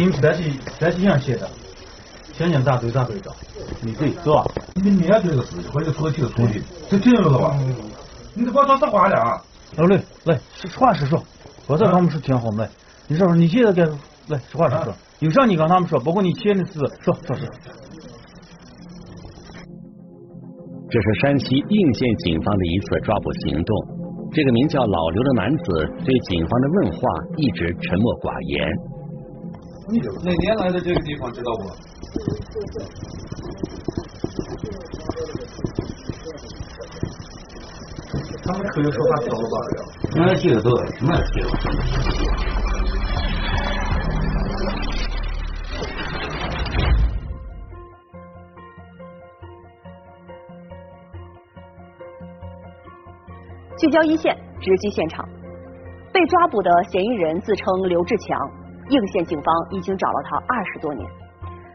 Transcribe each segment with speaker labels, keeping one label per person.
Speaker 1: 这是你们单起单起上写的，想想咋对咋对着，你对是吧？
Speaker 2: 你面对这个事情或者出题的出题，这听着了吧？你这光说实话了啊！
Speaker 1: 老雷，来实话实说，刚才他们是挺好的，你说说你现在该来实话实说，有啥你跟他们说，包括你签的字，说说说。
Speaker 3: 这是山西应县警方的一次抓捕行动。这个名叫老刘的男子对警方的问话一直沉默寡言。
Speaker 4: 你哪年来的这个地方知道不？
Speaker 2: 他们可以说话少了吧？
Speaker 4: 俺记得都什么记得？
Speaker 5: 聚焦一线，直击现场。被抓捕的嫌疑人自称刘志强，应县警方已经找了他二十多年。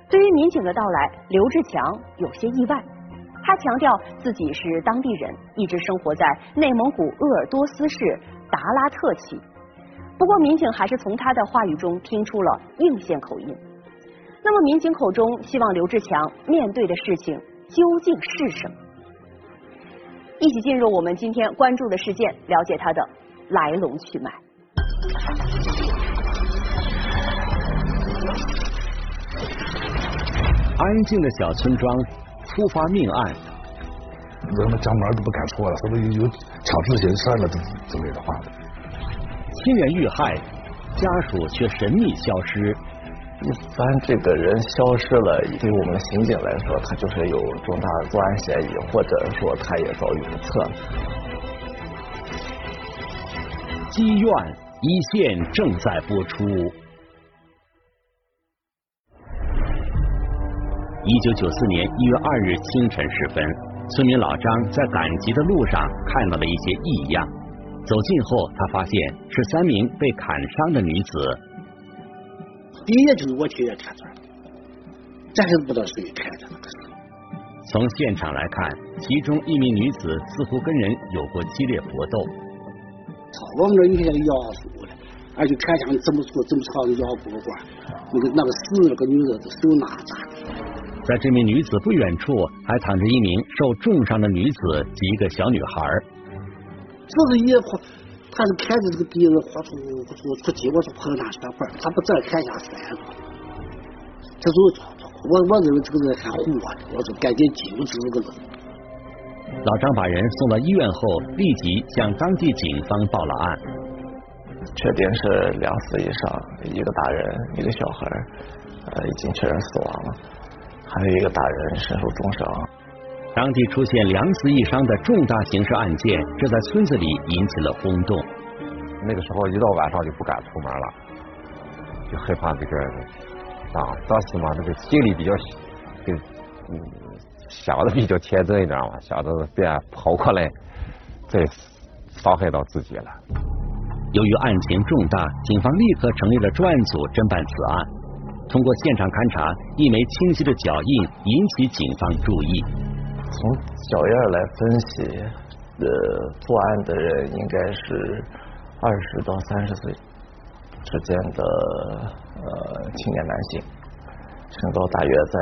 Speaker 5: 对于民警的到来，刘志强有些意外。他强调自己是当地人，一直生活在内蒙古鄂尔多斯市达拉特旗。不过，民警还是从他的话语中听出了应县口音。那么，民警口中希望刘志强面对的事情究竟是什么？一起进入我们今天关注的事件，了解它的来龙去脉。
Speaker 3: 安静的小村庄，突发命案。
Speaker 2: 人们家门都不敢出了，说不有有抢自行车了之之类的话。
Speaker 3: 亲人遇害，家属却神秘消失。
Speaker 6: 一般这个人消失了，对于我们刑警来说，他就是有重大作案嫌疑，或者说他也遭遇不测。
Speaker 3: 积怨一线正在播出。一九九四年一月二日清晨时分，村民老张在赶集的路上看到了一些异样。走近后，他发现是三名被砍伤的女子。
Speaker 7: 第一就是我亲眼看到的，咱还是不知道谁开的。
Speaker 3: 从现场来看，其中一名女子似乎跟人有过激烈搏斗。
Speaker 7: 操，我们这你看那个牙树了，而且看像这么粗这么长的牙骨管，那个那个死那个女的手拿扎。
Speaker 3: 在这名女子不远处，还躺着一名受重伤的女子及一个小女孩。
Speaker 7: 这是也破。他是看着这个鼻子豁出出出气，我说破烂血块，他不再砍下三个，这就我我认为这个人还活着，我说赶紧救治这个人。
Speaker 3: 老张把人送到医院后，立即向当地警方报了案，
Speaker 6: 确定是两死以上，一个大人，一个小孩，呃，已经确认死亡了，还有一个打人身受重伤。
Speaker 3: 当地出现两死一伤的重大刑事案件，这在村子里引起了轰动。
Speaker 8: 那个时候一到晚上就不敢出门了，就害怕这个啊，当时嘛，这个心里比较就嗯想的比较天真一点嘛，想着别跑过来再伤害到自己了。
Speaker 3: 由于案情重大，警方立刻成立了专案组侦办此案。通过现场勘查，一枚清晰的脚印引起警方注意。
Speaker 6: 从脚印来分析，呃，作案的人应该是二十到三十岁之间的呃青年男性，身高大约在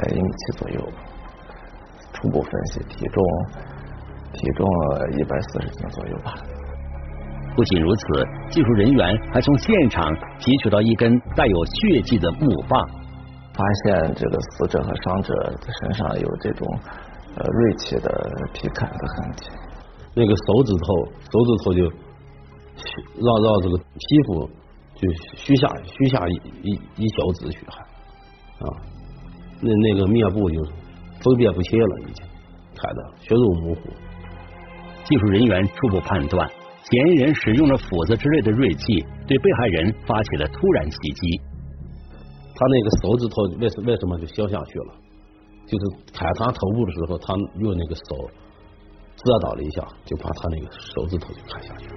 Speaker 6: 呃一米七左右，初步分析体重体重一百四十斤左右吧。
Speaker 3: 不仅如此，技术人员还从现场提取到一根带有血迹的木棒。
Speaker 6: 发现这个死者和伤者身上有这种呃锐器的劈砍的痕迹，
Speaker 9: 那个手指头手指头就绕绕这个皮肤就虚下虚下一一一小指血汗啊，那那个面部就分辨不清了，已经看的血肉模糊。
Speaker 3: 技术人员初步判断，嫌疑人使用了斧子之类的锐器，对被害人发起了突然袭击。
Speaker 9: 他那个手指头为什为什么就削下去了？就是砍他头部的时候，他用那个手遮挡了一下，就把他那个手指头就砍下去了。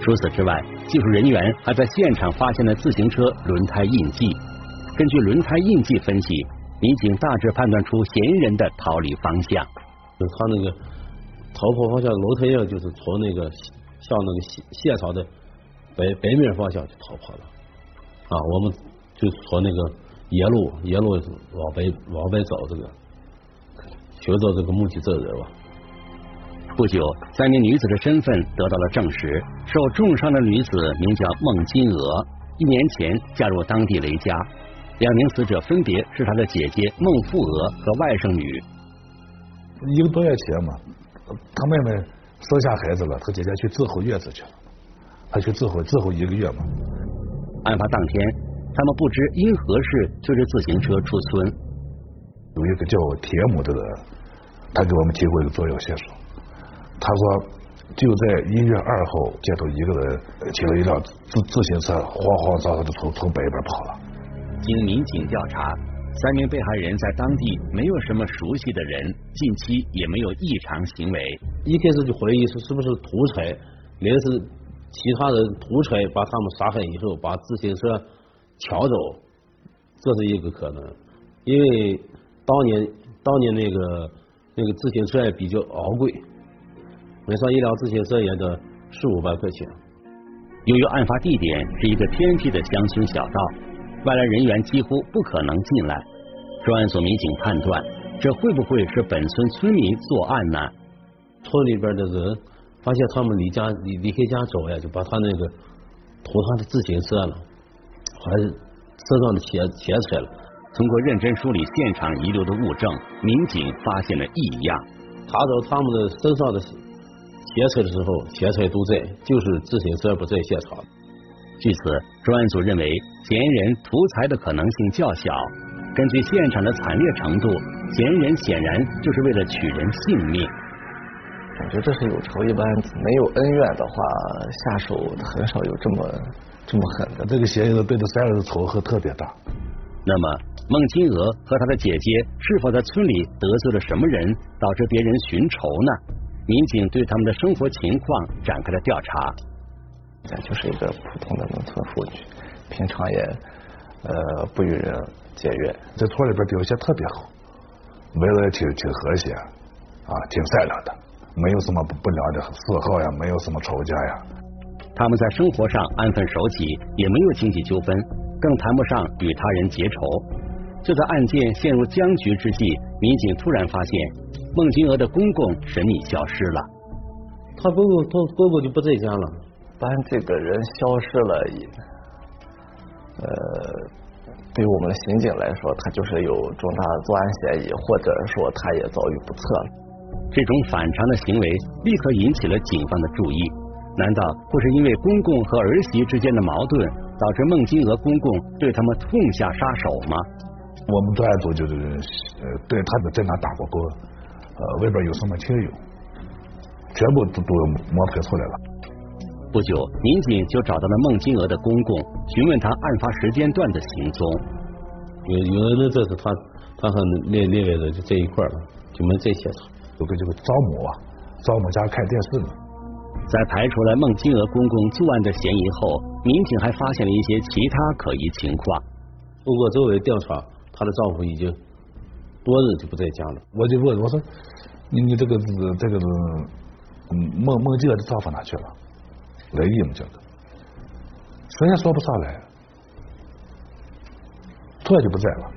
Speaker 3: 除此之外，技术人员还在现场发现了自行车轮胎印记。根据轮胎印记分析，民警大致判断出嫌疑人的逃离方向。
Speaker 9: 就他那个逃跑方向楼梯样，就是从那个向那个现现场的北北面方向就逃跑了啊，我们就从那个野路野路往北往北找这个寻找这个目击证人吧。
Speaker 3: 不久，三名女子的身份得到了证实。受重伤的女子名叫孟金娥，一年前嫁入当地雷家。两名死者分别是她的姐姐孟富娥和外甥女。
Speaker 2: 一个多月前嘛，她妹妹生下孩子了，他姐姐去伺候月子去了，他去伺候伺候一个月嘛。
Speaker 3: 案发当天，他们不知因何事推着自行车出村。
Speaker 2: 有一个叫铁母的人，他给我们提供一个重要线索。他说，就在一月二号，街头一个人骑了一辆自自行车，慌慌张张的从从北边跑了。
Speaker 3: 经民警调查，三名被害人在当地没有什么熟悉的人，近期也没有异常行为。
Speaker 9: 一开始就怀疑是是不是土财，连是其他人土财把他们杀害以后，把自行车抢走，这是一个可能。因为当年当年那个那个自行车也比较昂贵。买上一辆自行车也得四五百块钱。
Speaker 3: 由于案发地点是一个偏僻的乡村小道，外来人员几乎不可能进来。专案组民警判断，这会不会是本村村民作案呢？
Speaker 9: 村里边的人发现他们离家离离开家走呀，就把他那个偷他的自行车了，还是身上的钱钱财了。
Speaker 3: 通过认真梳理现场遗留的物证，民警发现了异样。
Speaker 9: 查找他们的身上的。劫财的时候，钱财都在，就是自行车不在现场。
Speaker 3: 据此，专案组认为嫌疑人图财的可能性较小。根据现场的惨烈程度，嫌疑人显然就是为了取人性命。
Speaker 6: 感觉这是有仇一般，没有恩怨的话，下手很少有这么这么狠的。
Speaker 2: 这个嫌疑人对这三人的仇恨特别大。
Speaker 3: 那么，孟金娥和她的姐姐是否在村里得罪了什么人，导致别人寻仇呢？民警对他们的生活情况展开了调查。
Speaker 6: 咱就是一个普通的农村妇女，平常也呃不与人结怨，
Speaker 2: 在村里边表现特别好，为人也挺挺和谐啊，挺善良的，没有什么不不良的嗜好呀，没有什么仇家呀。
Speaker 3: 他们在生活上安分守己，也没有经济纠纷，更谈不上与他人结仇。就在案件陷入僵局之际，民警突然发现。孟金娥的公公神秘消失了，
Speaker 9: 她公公她公公就不在家了，
Speaker 6: 班这个人消失了，呃，对于我们的刑警来说，他就是有重大作案嫌疑，或者说他也遭遇不测了。
Speaker 3: 这种反常的行为立刻引起了警方的注意。难道不是因为公公和儿媳之间的矛盾，导致孟金娥公公对他们痛下杀手吗？
Speaker 2: 我们专案组就是呃对他的侦查打过勾。呃，外边有什么亲友，全部都都摸排出来了。
Speaker 3: 不久，民警就找到了孟金娥的公公，询问他案发时间段的行踪。
Speaker 9: 有有人这是他，他和那那位的就在一块了，就没在现场。
Speaker 2: 有个这个张某啊，张某家看电视呢。
Speaker 3: 在排除了孟金娥公公作案的嫌疑后，民警还发现了一些其他可疑情况。
Speaker 9: 通过周围调查，她的丈夫已经。多日就不在家了，
Speaker 2: 我就问我说：“你你这个这个嗯孟孟金娥的丈夫哪去了？雷毅吗？这个，谁也说不上来，突然就不在了。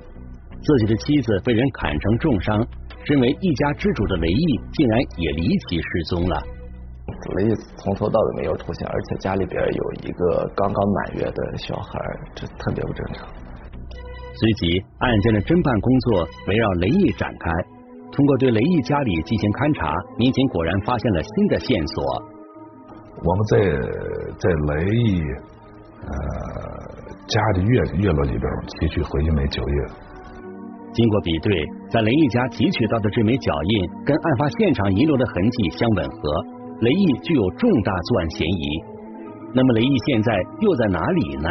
Speaker 3: 自己的妻子被人砍成重伤，身为一家之主的雷毅竟然也离奇失踪了。
Speaker 6: 雷毅从头到尾没有出现，而且家里边有一个刚刚满月的小孩，这特别不正常。”
Speaker 3: 随即，案件的侦办工作围绕雷毅展开。通过对雷毅家里进行勘查，民警果然发现了新的线索。
Speaker 2: 我们在在雷毅呃家的院院落里边提取回一枚脚印。
Speaker 3: 经过比对，在雷毅家提取到的这枚脚印跟案发现场遗留的痕迹相吻合，雷毅具有重大作案嫌疑。那么，雷毅现在又在哪里呢？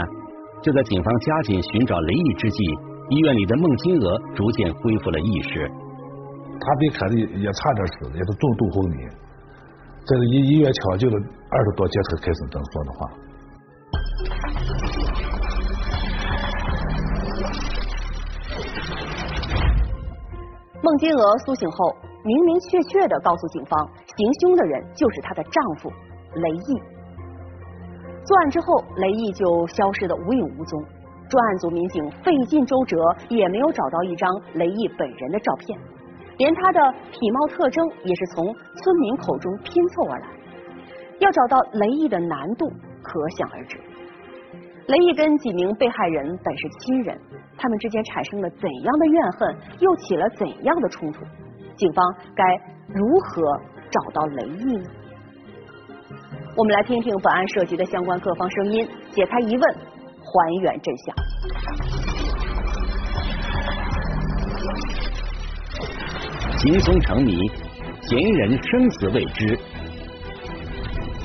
Speaker 3: 就在警方加紧寻找雷毅之际，医院里的孟金娥逐渐恢复了意识。
Speaker 2: 他被砍的也差点死，也是重度昏迷，在这医医院抢救了二十多节才开始能说的话。
Speaker 5: 孟金娥苏醒后，明明确确的告诉警方，行凶的人就是她的丈夫雷毅。作案之后，雷毅就消失的无影无踪。专案组民警费尽周折，也没有找到一张雷毅本人的照片，连他的体貌特征也是从村民口中拼凑而来。要找到雷毅的难度可想而知。雷毅跟几名被害人本是亲人，他们之间产生了怎样的怨恨，又起了怎样的冲突？警方该如何找到雷毅呢？我们来听听本案涉及的相关各方声音，解开疑问，还原真相。
Speaker 3: 行凶成谜，嫌疑人生死未知。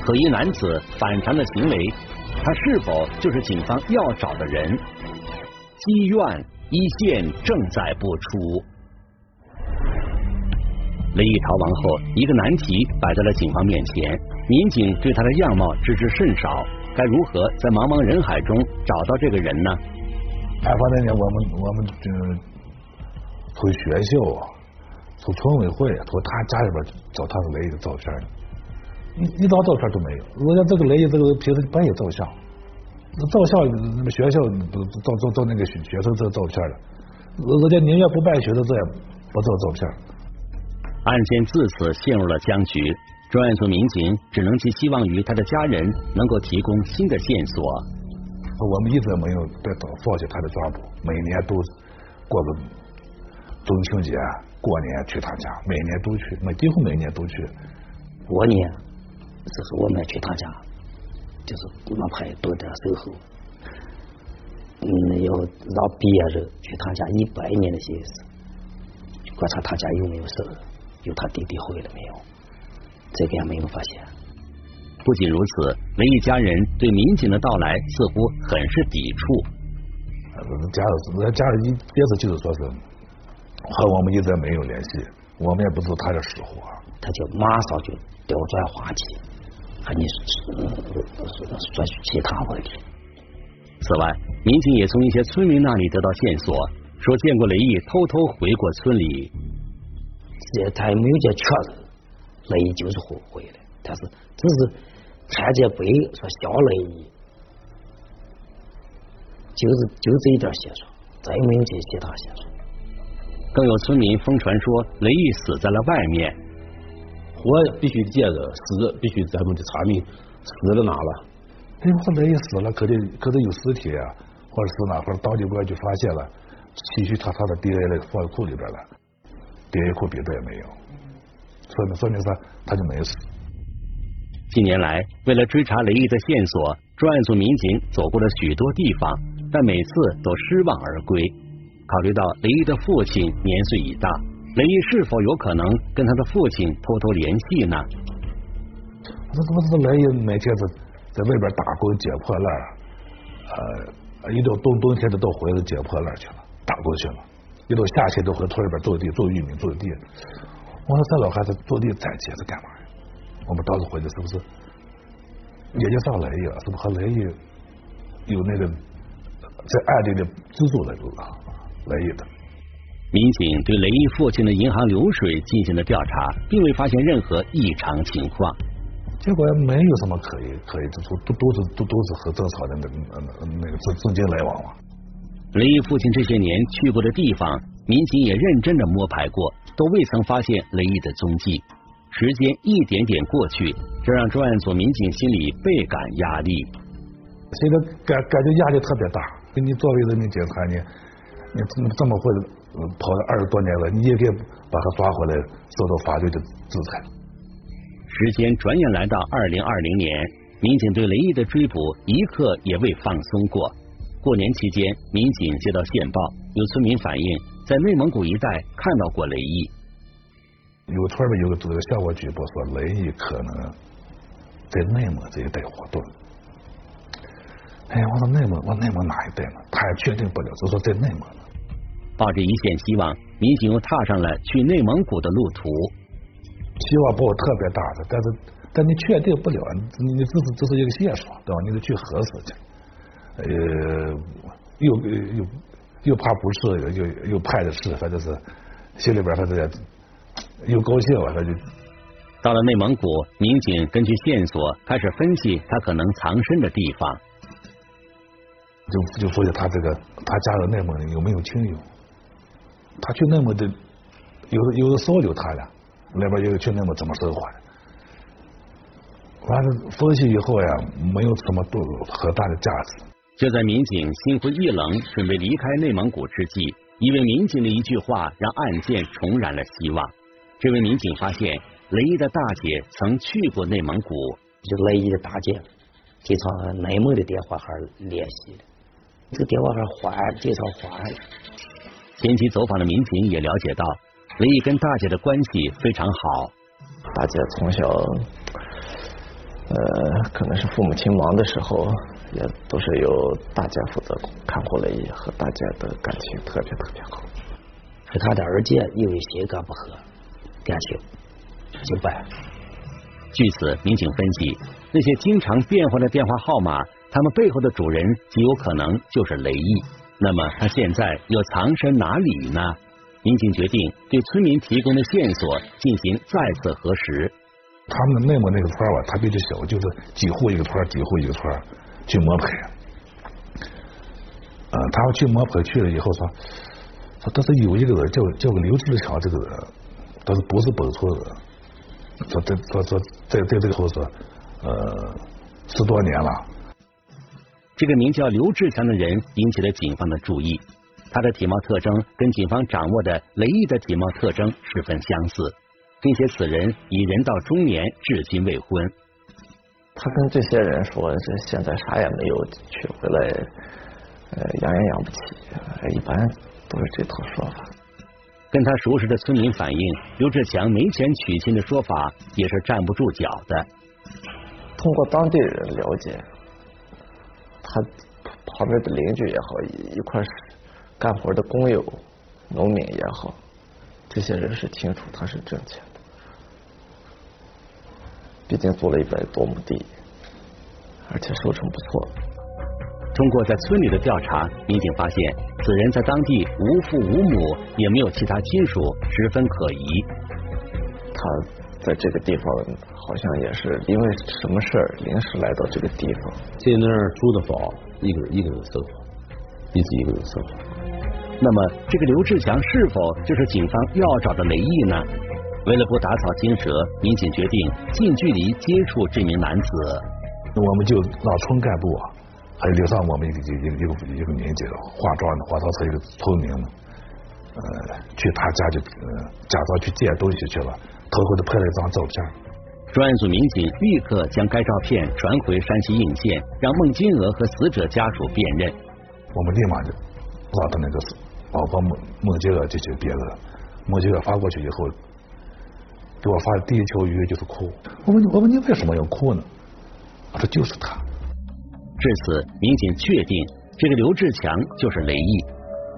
Speaker 3: 可疑男子反常的行为，他是否就是警方要找的人？积怨一线正在播出。雷毅逃亡后，一个难题摆在了警方面前，民警对他的样貌知之甚少，该如何在茫茫人海中找到这个人呢？
Speaker 2: 案发那年，我们我们就回学校啊，从村委会，从他家里边找他的雷毅的照片，一一张照片都没有。人家这个雷毅这个平时不爱照相，照相那个学校都照照照那个学学生这照片了，人家宁愿不办学生证也不照照片。
Speaker 3: 案件自此陷入了僵局，专案组民警只能寄希望于他的家人能够提供新的线索。
Speaker 2: 我们一直没有在放弃他的抓捕，每年都过个中秋节、过年去他家，每年都去，每几乎每年都去。
Speaker 10: 过年，就是我们去他家，就是门牌都在守候。嗯，要让别人去他家一百年的心思，观察他家有没有事有他弟弟回来没有？这个也没有发现。
Speaker 3: 不仅如此，雷一家人对民警的到来似乎很是抵触。
Speaker 2: 家人，人家人一意思就是说是和我们一直没有联系，我们也不知道他的死活。
Speaker 10: 他就马上就调转话题，和你说说其他问题。
Speaker 3: 此外，民警也从一些村民那里得到线索，说见过雷毅偷偷回过村里。
Speaker 10: 这他也没有见确认，雷毅就是回回来，但是只是看见碑说小雷毅，就是就这一点线索，再也没有这其他线索。
Speaker 3: 更有村民疯传说雷毅死在了外面，
Speaker 9: 活必须接着，死必须咱们得查明死在哪了。
Speaker 2: 哎，我说雷毅死了，可得可得有尸体啊，或者死哪块当地公安局发现了，提取他他的 DNA 放在库里边了，DNA 库别的也没有，说明说明啥？他就没死。
Speaker 3: 近年来，为了追查雷毅的线索，专案组民警走过了许多地方，但每次都失望而归。考虑到雷毅的父亲年岁已大，雷毅是否有可能跟他的父亲偷偷联系呢？
Speaker 2: 我说怎么这雷毅每天在在外边打工捡破烂，呃，一到冬冬天的到回来捡破烂去了，打工去了，一到夏天都回村里边种地种玉米种地。我说这老汉子种地攒钱是干嘛呀？我们当时回去是不是也就上雷毅了？是不是和雷毅有那个在暗地里资助雷雷毅的？
Speaker 3: 民警对雷毅父亲的银行流水进行了调查，并未发现任何异常情况。
Speaker 2: 结果也没有什么可疑可以，都都都是都都是和正常的那那那个资资金来往嘛。
Speaker 3: 雷毅父亲这些年去过的地方，民警也认真的摸排过，都未曾发现雷毅的踪迹。时间一点点过去，这让专案组民警心里倍感压力。
Speaker 2: 现在感感觉压力特别大。你作为人民警察，你你这么这么会跑了二十多年了，你也该把他抓回来，受到法律的制裁。
Speaker 3: 时间转眼来到二零二零年，民警对雷毅的追捕一刻也未放松过。过年期间，民警接到线报，有村民反映在内蒙古一带看到过雷毅。
Speaker 2: 有村里有个这个向我举报说，雷毅可能在内蒙这一带活动。哎，我说内蒙，我内蒙哪一带呢？他也确定不了，就说在内蒙呢。
Speaker 3: 抱着一线希望，民警又踏上了去内蒙古的路途。
Speaker 2: 希望抱特别大的，但是但你确定不了，你你这是这是一个线索，对吧？你得去核实去。呃，又又又怕不是，又又怕的是，反正是心里边他这又高兴了，他就
Speaker 3: 到了内蒙古，民警根据线索开始分析他可能藏身的地方。
Speaker 2: 就就说起他这个，他家的内蒙有没有亲友？他去内蒙的，有的有的骚就他了，那边有个去内蒙怎么生活的？完了分析以后呀，没有什么多很大的价值。
Speaker 3: 就在民警心灰意冷，准备离开内蒙古之际，一位民警的一句话让案件重燃了希望。这位民警发现雷毅的大姐曾去过内蒙古，
Speaker 10: 就雷毅的大姐经常内蒙的电话号联系的。这个电话号换，经常换。
Speaker 3: 前期走访的民警也了解到，雷毅跟大姐的关系非常好。
Speaker 6: 大姐从小，呃，可能是父母亲忙的时候，也都是由大姐负责看护雷毅，和大姐的感情特别特别好。
Speaker 10: 和他的二姐因为性格不合，感情就掰。
Speaker 3: 据此，民警分析，那些经常变换的电话号码。他们背后的主人极有可能就是雷毅，那么他现在又藏身哪里呢？民警决定对村民提供的线索进行再次核实。
Speaker 2: 他们的内蒙那个村吧，它比较小，就是几户一个村，几户一个村去摸排。呃，他要去摸排去了以后说，说但是有一个人叫叫个刘志强，这个人，但是不是本村人，说在说说在在这个后说呃十多年了。
Speaker 3: 这个名叫刘志强的人引起了警方的注意，他的体貌特征跟警方掌握的雷毅的体貌特征十分相似，并且此人已人到中年，至今未婚。
Speaker 6: 他跟这些人说，这现在啥也没有，娶回来呃养也养不起，一般都是这套说法。
Speaker 3: 跟他熟识的村民反映，刘志强没钱娶亲的说法也是站不住脚的。
Speaker 6: 通过当地人了解。他旁边的邻居也好，一块干活的工友、农民也好，这些人是清楚他是挣钱的。毕竟租了一百多亩地，而且收成不错。
Speaker 3: 通过在村里的调查，民警发现此人在当地无父无母，也没有其他亲属，十分可疑。
Speaker 6: 他。在这个地方，好像也是因为什么事儿临时来到这个地方，
Speaker 9: 在那儿住的房，一个人一个人生活，一直一个人生活。
Speaker 3: 那么，这个刘志强是否就是警方要找的雷毅呢？为了不打草惊蛇，民警决定近距离接触这名男子。
Speaker 2: 我们就让村干部啊，还有留上我们一个一个一个一个民警化妆的，化妆成一个村民，呃，去他家就呃假装去借东西去了。偷偷的拍了一张照片，
Speaker 3: 专案组民警立刻将该照片传回山西应县，让孟金娥和死者家属辨认。
Speaker 2: 我们立马就让他那个老婆孟孟金娥进行辨认。孟金娥发过去以后，给我发的第一条语音就是哭。我问你，我问你为什么要哭呢？他说就是他。
Speaker 3: 至此，民警确定这个刘志强就是雷毅。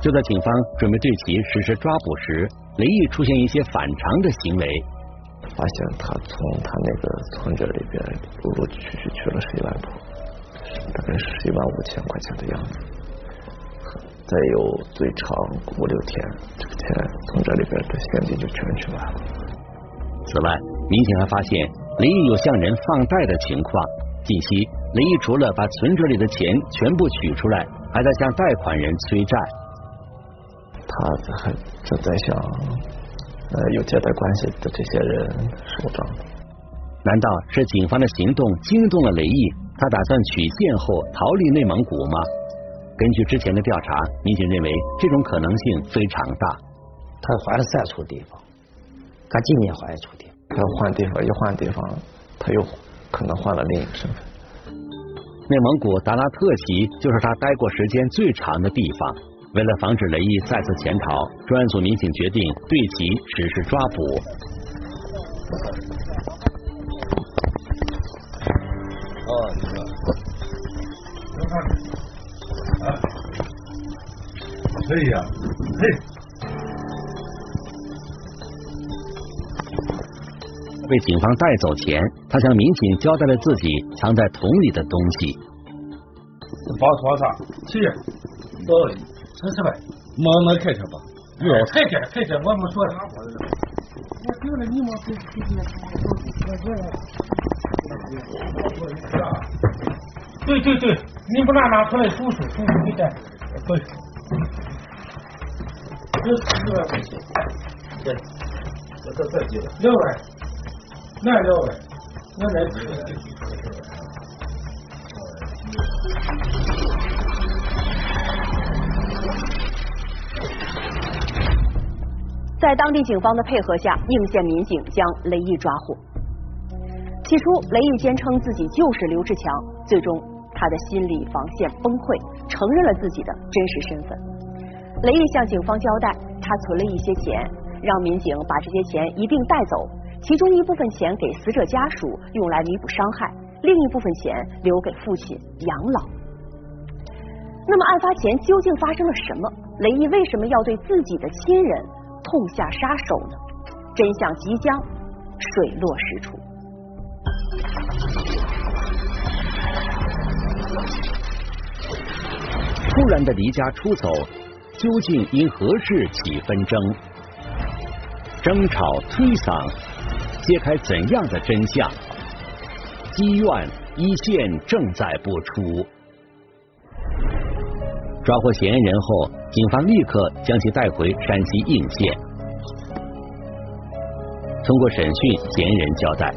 Speaker 3: 就在警方准备对其实施抓捕时，雷毅出现一些反常的行为。
Speaker 6: 发现他从他那个存折里边陆陆续续取了十一万多，大概十一万五千块钱的样子。再有最长五六天，这个钱从这里边的现金就全取完了。
Speaker 3: 此外，民警还发现雷毅有向人放贷的情况。近期，雷毅除了把存折里的钱全部取出来，还在向贷款人催债。
Speaker 6: 他还正在向。呃，有借贷关系的这些人收账。
Speaker 3: 难道是警方的行动惊动了雷毅？他打算取现后逃离内蒙古吗？根据之前的调查，民警认为这种可能性非常大。
Speaker 10: 他换了三处地方，他今年换一处地方。
Speaker 6: 他换地方，一换地方，他又可能换了另一个身份。
Speaker 3: 内蒙古达拉特旗就是他待过时间最长的地方。为了防止雷毅再次潜逃，专案组民警决定对其实施抓捕。
Speaker 2: 可以呀，嘿。
Speaker 3: 被警方带走前，他向民警交代了自己藏在桶里的东西。
Speaker 1: 包多少？七，多。三十万，慢慢开车吧。有
Speaker 11: 太监太监，我没说啥。
Speaker 7: 我丢了你们给给给
Speaker 11: 对对对，你不拿拿出来数数数数给带，对。这四万块钱，对，这这这几万，两万，那六万，那那几万。
Speaker 5: 在当地警方的配合下，应县民警将雷毅抓获。起初，雷毅坚称自己就是刘志强，最终他的心理防线崩溃，承认了自己的真实身份。雷毅向警方交代，他存了一些钱，让民警把这些钱一并带走，其中一部分钱给死者家属用来弥补伤害，另一部分钱留给父亲养老。那么，案发前究竟发生了什么？雷毅为什么要对自己的亲人？痛下杀手呢？真相即将水落石出。
Speaker 3: 突然的离家出走，究竟因何事起纷争？争吵推搡，揭开怎样的真相？积怨一线正在播出。抓获嫌疑人后，警方立刻将其带回山西应县。通过审讯，嫌疑人交代，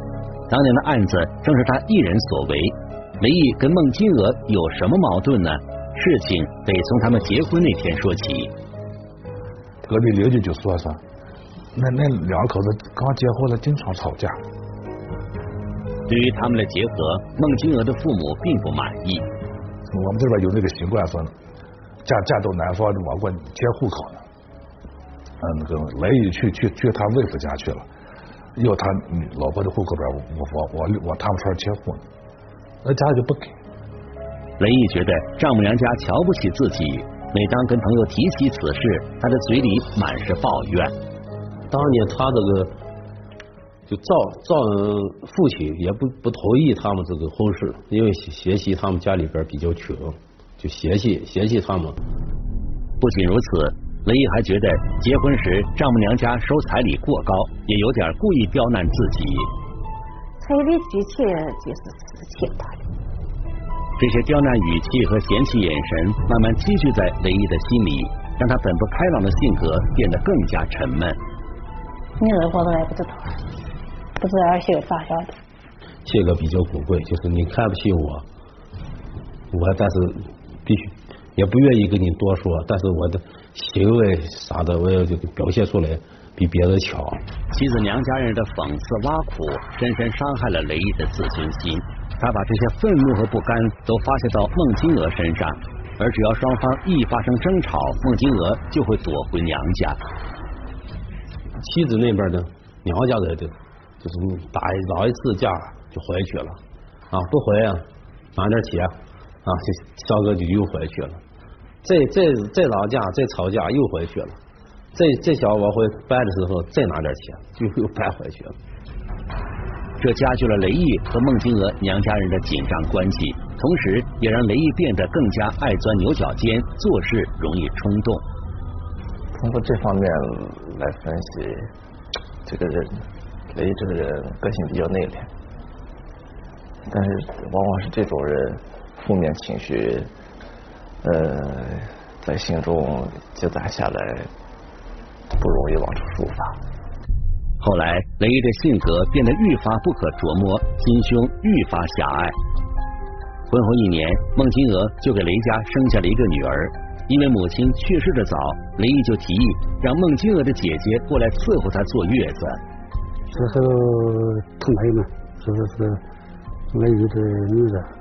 Speaker 3: 当年的案子正是他一人所为。雷毅跟孟金娥有什么矛盾呢？事情得从他们结婚那天说起。
Speaker 2: 隔壁邻居就说说，那那两口子刚结婚了，经常吵架。
Speaker 3: 对于他们的结合，孟金娥的父母并不满意。
Speaker 2: 我们这边有那个习惯说。嫁嫁到南方往过迁户口呢，嗯，那个雷毅去去去他妹夫家去了，要他老婆的户口本，我我我我他们村迁户呢，那家里就不给。
Speaker 3: 雷毅觉得丈母娘家瞧不起自己，每当跟朋友提起此事，他的嘴里满是抱怨。
Speaker 9: 当年他这个就赵赵父亲也不不同意他们这个婚事，因为学习他们家里边比较穷。就嫌弃嫌弃他们。
Speaker 3: 不仅如此，雷毅还觉得结婚时丈母娘家收彩礼过高，也有点故意刁难自己。
Speaker 12: 彩礼几千就是四千多的。
Speaker 3: 这些刁难语气和嫌弃眼神，慢慢积聚在雷毅的心里，让他本不开朗的性格变得更加沉闷。
Speaker 12: 你二婆子也不知道，不知道儿媳妇咋想的。
Speaker 9: 性格比较古怪，就是你看不起我，我但是。必须也不愿意跟你多说，但是我的行为啥的，我要就表现出来比别人强。
Speaker 3: 妻子娘家人的讽刺挖苦，深深伤害了雷毅的自尊心。他把这些愤怒和不甘都发泄到孟金娥身上，而只要双方一发生争吵，孟金娥就会躲回娘家。
Speaker 9: 妻子那边的娘家人的，就是打打一次架就回去了啊，不回啊，拿点钱。啊，这小哥就又回去了，再再再打架，再吵架又回去了，这这小往回搬的时候再拿点钱，就又搬回去了。
Speaker 3: 这加剧了雷毅和孟金娥娘家人的紧张关系，同时也让雷毅变得更加爱钻牛角尖，做事容易冲动。
Speaker 6: 通过这方面来分析，这个人雷毅这个人个性比较内敛，但是往往是这种人。负面情绪，呃，在心中积攒下来，不容易往出抒发。
Speaker 3: 后来，雷毅的性格变得愈发不可琢磨，心胸愈发狭隘。婚后一年，孟金娥就给雷家生下了一个女儿。因为母亲去世的早，雷毅就提议让孟金娥的姐姐过来伺候她坐月子。
Speaker 13: 之后，他妹嘛，说是雷毅的女儿。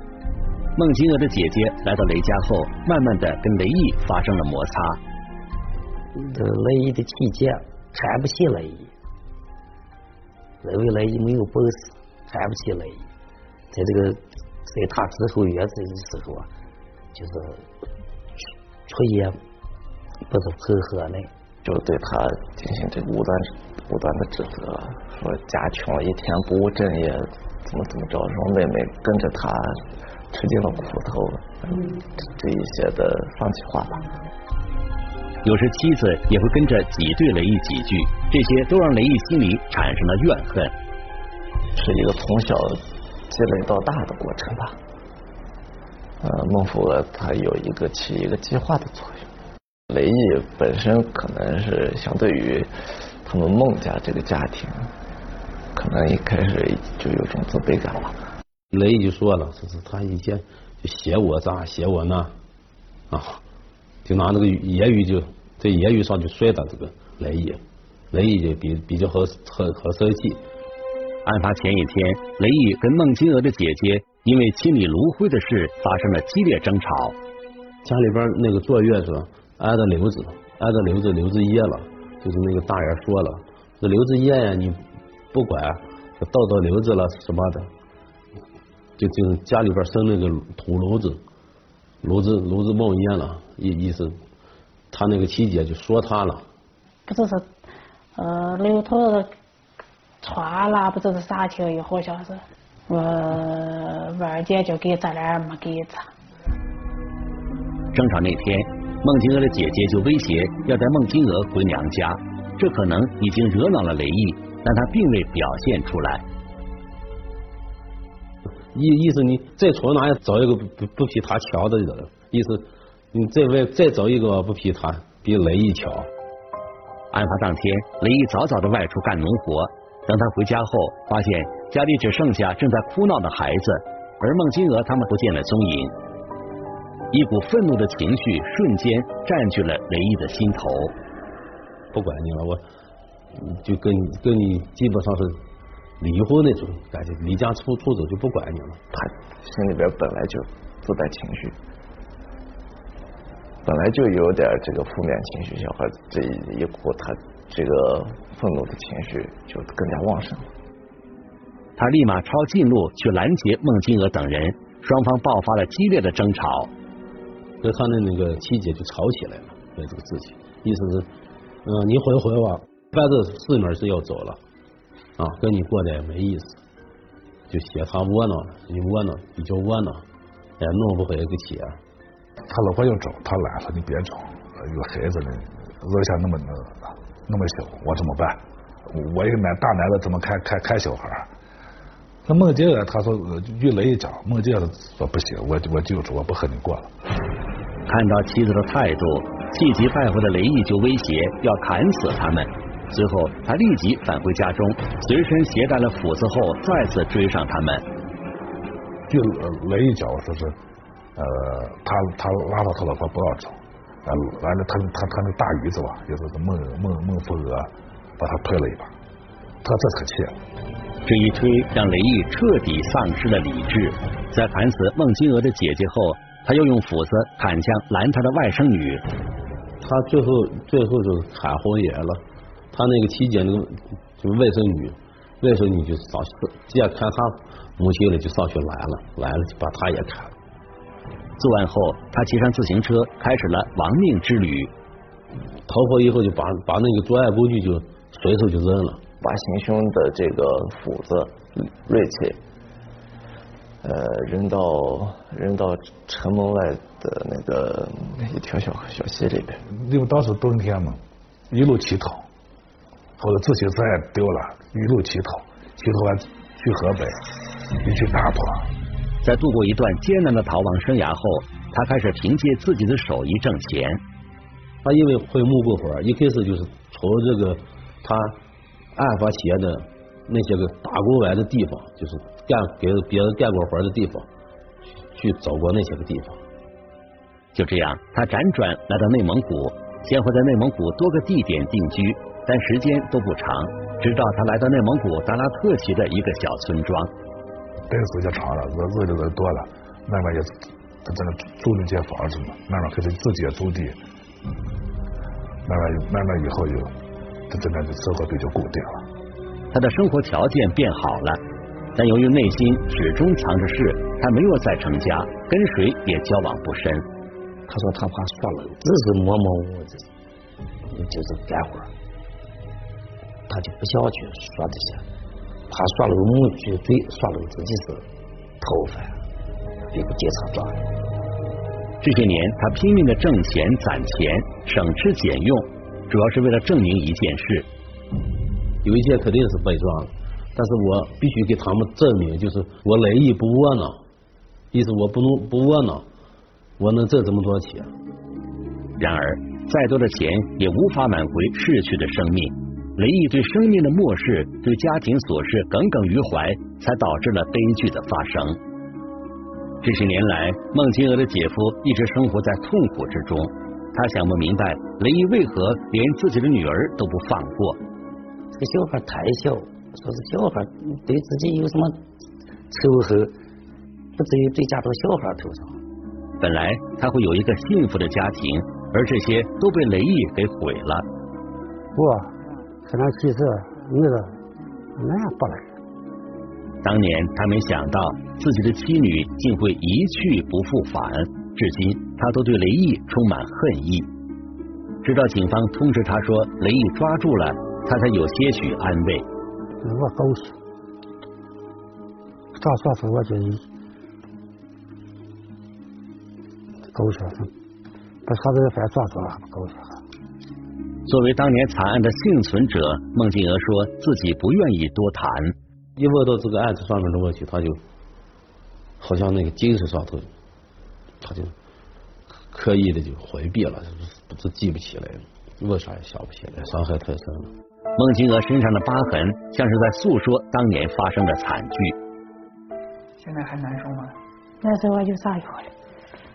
Speaker 3: 孟金娥的姐姐来到雷家后，慢慢的跟雷毅发生了摩擦。
Speaker 10: 这雷毅的体检看不起雷毅，认为雷毅没有本事，看不起雷毅。在这个在他之后月子的时候啊，就是出言不是很和的，
Speaker 6: 就对他进行这个无端无端的指责，说家穷一天不务正业，怎么怎么着，说妹妹跟着他。吃尽了苦头，这一些的放弃话吧。
Speaker 3: 有时妻子也会跟着挤兑雷毅几句，这些都让雷毅心里产生了怨恨。
Speaker 6: 是一个从小积累到大的过程吧。呃，孟福娥他有一个起一个激化的作用。雷毅本身可能是相对于他们孟家这个家庭，可能一开始就有种自卑感吧。
Speaker 9: 雷毅就说了，说是他以前就写我咋写我那啊，就拿那个言语就在言语上就摔打这个雷毅，雷毅就比比较和和和生气。
Speaker 3: 案发前一天，雷毅跟孟金娥的姐姐因为清理炉灰的事发生了激烈争吵。
Speaker 9: 家里边那个坐月子挨着瘤子，挨着瘤子瘤子噎了，就是那个大爷说了，这瘤子噎呀，你不管，倒到瘤子了什么的。就就家里边生那个土炉子，炉子炉子冒烟了，意意思，他那个七姐就说他了，
Speaker 12: 不知是呃刘头穿了，不知是啥情谊，好像是我二姐就给咱俩没给他。
Speaker 3: 争吵那天，孟金娥的姐姐就威胁要带孟金娥回娘家，这可能已经惹恼了雷毅，但他并未表现出来。
Speaker 9: 意意思你再从哪找一个不不不比他强的人，意思你再外再找一个不比他比雷毅强。
Speaker 3: 案发当天，雷毅早早的外出干农活，等他回家后，发现家里只剩下正在哭闹的孩子，而孟金娥他们不见了踪影。一股愤怒的情绪瞬间占据了雷毅的心头。
Speaker 9: 不管你了，我就跟跟你基本上是。离婚那种感觉，离家出出走就不管你了。
Speaker 6: 他心里边本来就自带情绪，本来就有点这个负面情绪，小孩子这一哭，他这个愤怒的情绪就更加旺盛了。
Speaker 3: 他立马抄近路去拦截孟金娥等人，双方爆发了激烈的争吵。
Speaker 9: 和他的那个妻姐就吵起来了，为这个事情，意思是，嗯，你回回吧，反正四门是要走了。啊，跟你过得也没意思，就嫌他窝囊，你窝囊，你就窝囊，也弄不回个钱。
Speaker 2: 他老婆要找，他懒，说你别找，有孩子呢，儿下那么那那么小，我怎么办？我一个男大男的怎么看看看小孩？那孟金娥他说，据雷一讲，孟金娥说不行，我我就说我不和你过了。
Speaker 3: 看到妻子的态度，气急败坏的雷毅就威胁要砍死他们。随后，他立即返回家中，随身携带了斧子后，再次追上他们。
Speaker 2: 就雷一脚说是，呃，他他拉到他老婆不要走，完完了他他他那大鱼子吧，就是孟孟孟福娥把他推了一把，他这可气了。
Speaker 3: 这一推让雷毅彻底丧失了理智。在砍死孟金娥的姐姐后，他又用斧子砍向拦他的外甥女。
Speaker 9: 他最后最后就砍红眼了。他那个期间，那个就是外甥女，外甥女就上去，既然看他母亲了，就上去拦了，拦了就把他也砍了。
Speaker 3: 作案后，他骑上自行车，开始了亡命之旅。
Speaker 9: 逃跑以后，就把把那个作案工具就随手就扔了，
Speaker 6: 把行凶的这个斧子、锐器，呃，扔到扔到城门外的那个一条小小溪里边。
Speaker 2: 因为当时冬天嘛，一路乞讨。或者自行车也丢了，一路乞讨，乞讨完去河北，又去大坡。
Speaker 3: 在度过一段艰难的逃亡生涯后，他开始凭借自己的手艺挣钱。
Speaker 9: 他因为会木工活，一开始就是从这个他案发前的那些个打工完的地方，就是干给别人干过活的地方，去找过那些个地方。
Speaker 3: 就这样，他辗转来到内蒙古，先后在内蒙古多个地点定居。但时间都不长，直到他来到内蒙古达拉特旗的一个小村庄。
Speaker 2: 待的时间长了，日子的人多了，慢慢也他在那租那间房子嘛，慢慢开始自己也租地，慢慢慢慢以后就他这边的生活比较固定了。
Speaker 3: 他的生活条件变好了，但由于内心始终藏着事，他没有再成家，跟谁也交往不深。
Speaker 10: 他说他怕算了，只是默默无闻，就是干活。他就不想去说这些，怕说了母句嘴，说了自己是头发，别个经常抓。
Speaker 3: 这些年，他拼命的挣钱攒钱，省吃俭用，主要是为了证明一件事。
Speaker 9: 有一些肯定是被抓了，但是我必须给他们证明，就是我来意不窝囊，意思我不能不窝囊，我能挣这么多钱。
Speaker 3: 然而，再多的钱也无法挽回逝去的生命。雷毅对生命的漠视，对家庭琐事耿耿于怀，才导致了悲剧的发生。这些年来，孟金娥的姐夫一直生活在痛苦之中，他想不明白雷毅为何连自己的女儿都不放过。
Speaker 10: 这个小孩太小，说是小孩对自己有什么仇恨，不至于对加到小孩头上。
Speaker 3: 本来他会有一个幸福的家庭，而这些都被雷毅给毁了。
Speaker 13: 我跟他妻子女儿，那样不来。
Speaker 3: 当年他没想到自己的妻女竟会一去不复返，至今他都对雷毅充满恨意。直到警方通知他说雷毅抓住了，他才有些许安慰。
Speaker 13: 我高兴，咋说是我就高兴，把他这个犯抓住了，高兴。
Speaker 3: 作为当年惨案的幸存者，孟静娥说自己不愿意多谈。
Speaker 9: 一问到这个案子上面的问题，他就好像那个精神上头，他就刻意的就回避了，不是记不起来了，为啥也想不起来，伤害太深了。
Speaker 3: 孟金娥身上的疤痕像是在诉说当年发生的惨剧。
Speaker 14: 现在还难受吗？
Speaker 12: 难受我就撒药了。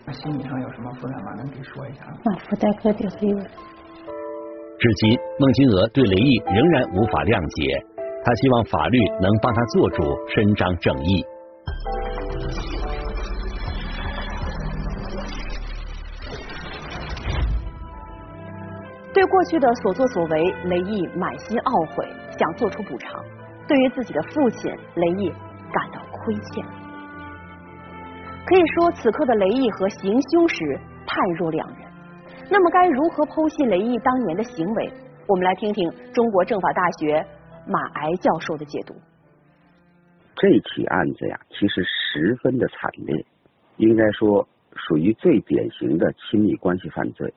Speaker 14: 那心理上有什么负担吗？能给说一下吗？
Speaker 12: 那负担肯定是有的。
Speaker 3: 至今，孟金娥对雷毅仍然无法谅解，她希望法律能帮她做主，伸张正义。
Speaker 5: 对过去的所作所为，雷毅满心懊悔，想做出补偿。对于自己的父亲，雷毅感到亏欠。可以说，此刻的雷毅和行凶时判若两人。那么该如何剖析雷毅当年的行为？我们来听听中国政法大学马挨教授的解读。
Speaker 15: 这起案子呀，其实十分的惨烈，应该说属于最典型的亲密关系犯罪。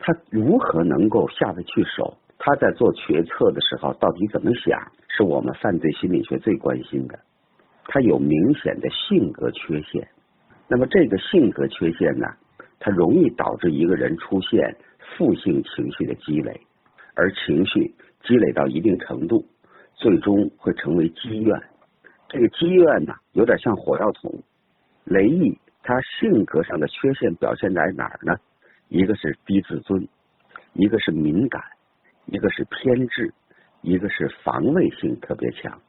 Speaker 15: 他如何能够下得去手？他在做决策的时候到底怎么想？是我们犯罪心理学最关心的。他有明显的性格缺陷，那么这个性格缺陷呢？它容易导致一个人出现负性情绪的积累，而情绪积累到一定程度，最终会成为积怨。这个积怨呢，有点像火药桶。雷毅他性格上的缺陷表现在哪儿呢？一个是低自尊，一个是敏感，一个是偏执，一个是防卫性特别强。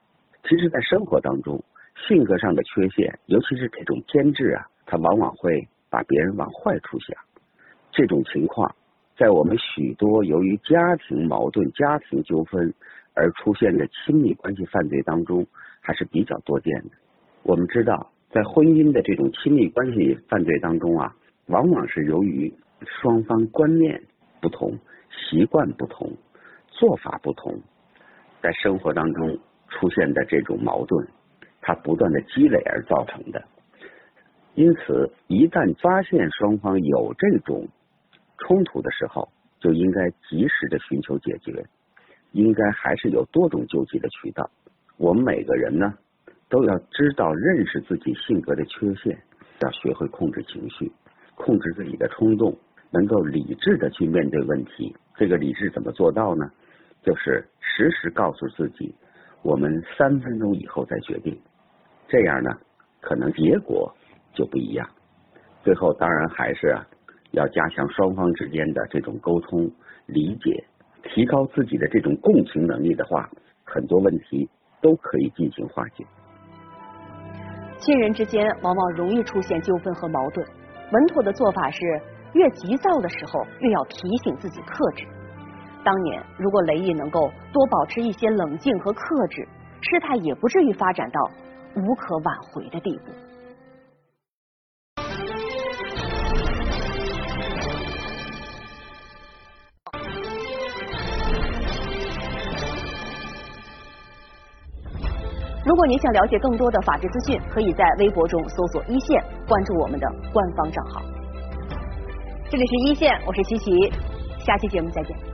Speaker 15: 其实，在生活当中，性格上的缺陷，尤其是这种偏执啊，它往往会。把别人往坏处想，这种情况在我们许多由于家庭矛盾、家庭纠纷而出现的亲密关系犯罪当中还是比较多见的。我们知道，在婚姻的这种亲密关系犯罪当中啊，往往是由于双方观念不同、习惯不同、做法不同，在生活当中出现的这种矛盾，它不断的积累而造成的。因此，一旦发现双方有这种冲突的时候，就应该及时的寻求解决，应该还是有多种救济的渠道。我们每个人呢，都要知道认识自己性格的缺陷，要学会控制情绪，控制自己的冲动，能够理智的去面对问题。这个理智怎么做到呢？就是时时告诉自己，我们三分钟以后再决定。这样呢，可能结果。就不一样。最后，当然还是要加强双方之间的这种沟通、理解，提高自己的这种共情能力的话，很多问题都可以进行化解。
Speaker 5: 亲人之间往往容易出现纠纷和矛盾，稳妥的做法是，越急躁的时候越要提醒自己克制。当年，如果雷毅能够多保持一些冷静和克制，事态也不至于发展到无可挽回的地步。如果您想了解更多的法治资讯，可以在微博中搜索“一线”，关注我们的官方账号。这里是一线，我是琪琪，下期节目再见。